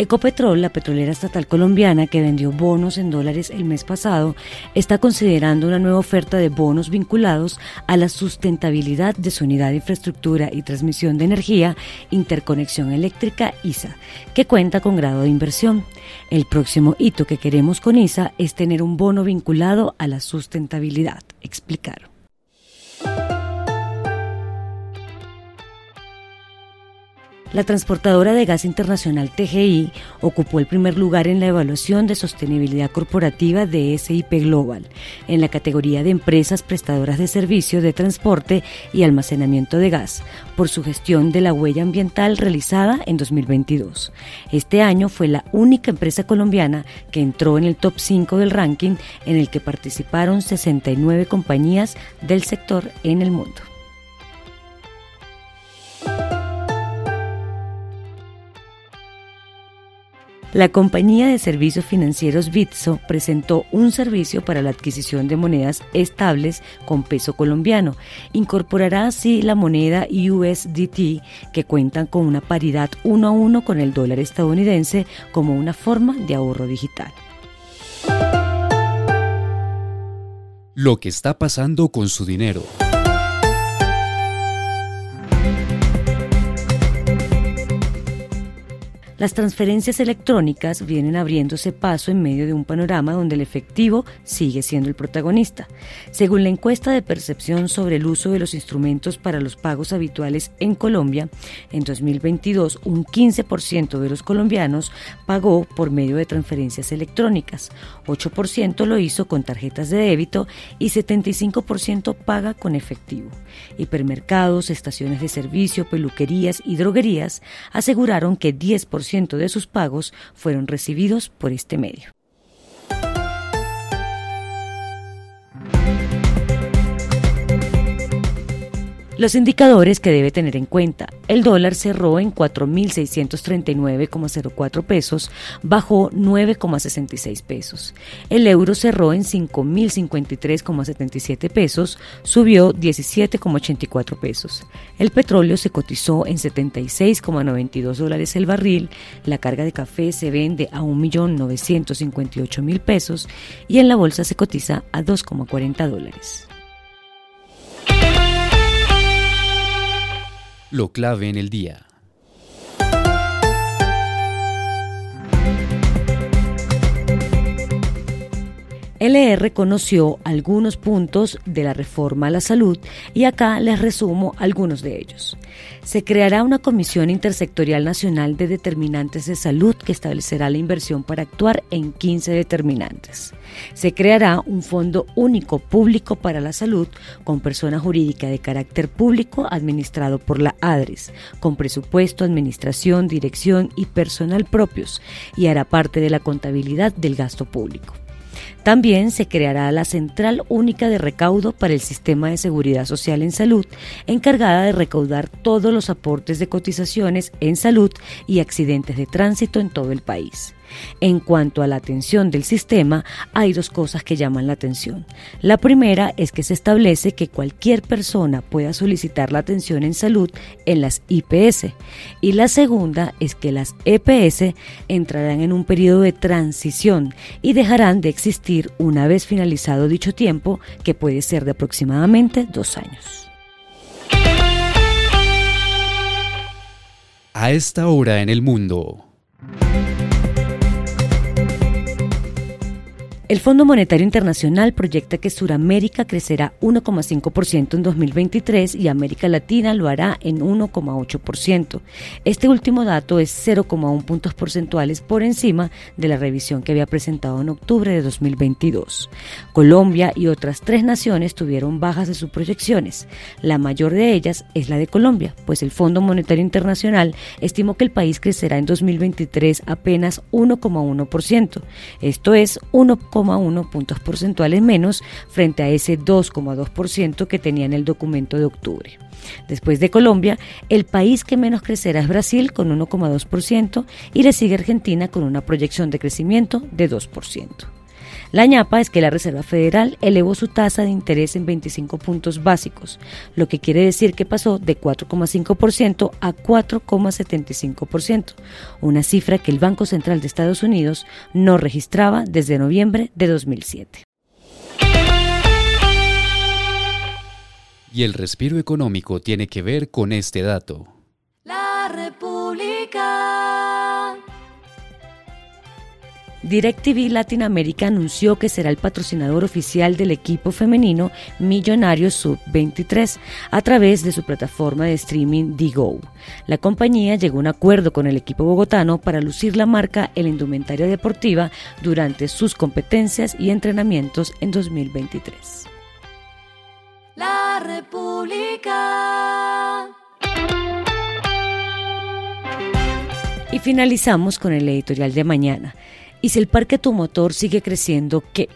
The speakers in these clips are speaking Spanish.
Ecopetrol, la petrolera estatal colombiana que vendió bonos en dólares el mes pasado, está considerando una nueva oferta de bonos vinculados a la sustentabilidad de su unidad de infraestructura y transmisión de energía, interconexión eléctrica ISA, que cuenta con grado de inversión. El próximo hito que queremos con ISA es tener un bono vinculado a la sustentabilidad, explicaron. La transportadora de gas internacional TGI ocupó el primer lugar en la evaluación de sostenibilidad corporativa de SIP Global, en la categoría de empresas prestadoras de servicio de transporte y almacenamiento de gas, por su gestión de la huella ambiental realizada en 2022. Este año fue la única empresa colombiana que entró en el top 5 del ranking en el que participaron 69 compañías del sector en el mundo. La compañía de servicios financieros Bitso presentó un servicio para la adquisición de monedas estables con peso colombiano. Incorporará así la moneda USDT que cuentan con una paridad uno a uno con el dólar estadounidense como una forma de ahorro digital. Lo que está pasando con su dinero. Las transferencias electrónicas vienen abriéndose paso en medio de un panorama donde el efectivo sigue siendo el protagonista. Según la encuesta de percepción sobre el uso de los instrumentos para los pagos habituales en Colombia, en 2022 un 15% de los colombianos pagó por medio de transferencias electrónicas, 8% lo hizo con tarjetas de débito y 75% paga con efectivo. Hipermercados, estaciones de servicio, peluquerías y droguerías aseguraron que 10% de sus pagos fueron recibidos por este medio. Los indicadores que debe tener en cuenta. El dólar cerró en 4.639,04 pesos, bajó 9,66 pesos. El euro cerró en 5.053,77 pesos, subió 17,84 pesos. El petróleo se cotizó en 76,92 dólares el barril. La carga de café se vende a 1.958.000 pesos y en la bolsa se cotiza a 2,40 dólares. Lo clave en el día. LR conoció algunos puntos de la reforma a la salud y acá les resumo algunos de ellos. Se creará una Comisión Intersectorial Nacional de Determinantes de Salud que establecerá la inversión para actuar en 15 determinantes. Se creará un Fondo Único Público para la Salud con persona jurídica de carácter público administrado por la ADRES, con presupuesto, administración, dirección y personal propios y hará parte de la contabilidad del gasto público. También se creará la Central Única de Recaudo para el Sistema de Seguridad Social en Salud, encargada de recaudar todos los aportes de cotizaciones en salud y accidentes de tránsito en todo el país. En cuanto a la atención del sistema, hay dos cosas que llaman la atención. La primera es que se establece que cualquier persona pueda solicitar la atención en salud en las IPS y la segunda es que las EPS entrarán en un periodo de transición y dejarán de existir una vez finalizado dicho tiempo que puede ser de aproximadamente dos años. A esta hora en el mundo. El Fondo Monetario Internacional proyecta que Suramérica crecerá 1,5% en 2023 y América Latina lo hará en 1,8%. Este último dato es 0,1 puntos porcentuales por encima de la revisión que había presentado en octubre de 2022. Colombia y otras tres naciones tuvieron bajas de sus proyecciones. La mayor de ellas es la de Colombia, pues el Fondo Monetario Internacional estimó que el país crecerá en 2023 apenas 1,1%. Esto es 1, 0,1 puntos porcentuales menos frente a ese 2,2% que tenía en el documento de octubre. Después de Colombia, el país que menos crecerá es Brasil con 1,2% y le sigue Argentina con una proyección de crecimiento de 2%. La ñapa es que la Reserva Federal elevó su tasa de interés en 25 puntos básicos, lo que quiere decir que pasó de 4,5% a 4,75%, una cifra que el Banco Central de Estados Unidos no registraba desde noviembre de 2007. Y el respiro económico tiene que ver con este dato. La República. DirecTV Latinoamérica anunció que será el patrocinador oficial del equipo femenino Millonarios Sub-23 a través de su plataforma de streaming Digo. La compañía llegó a un acuerdo con el equipo bogotano para lucir la marca en la indumentaria deportiva durante sus competencias y entrenamientos en 2023. La República. Y finalizamos con el editorial de mañana. Y si el parque automotor sigue creciendo, ¿qué?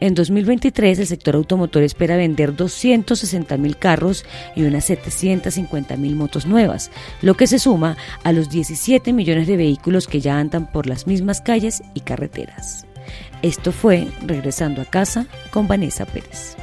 En 2023 el sector automotor espera vender 260 mil carros y unas 750 mil motos nuevas, lo que se suma a los 17 millones de vehículos que ya andan por las mismas calles y carreteras. Esto fue Regresando a casa con Vanessa Pérez.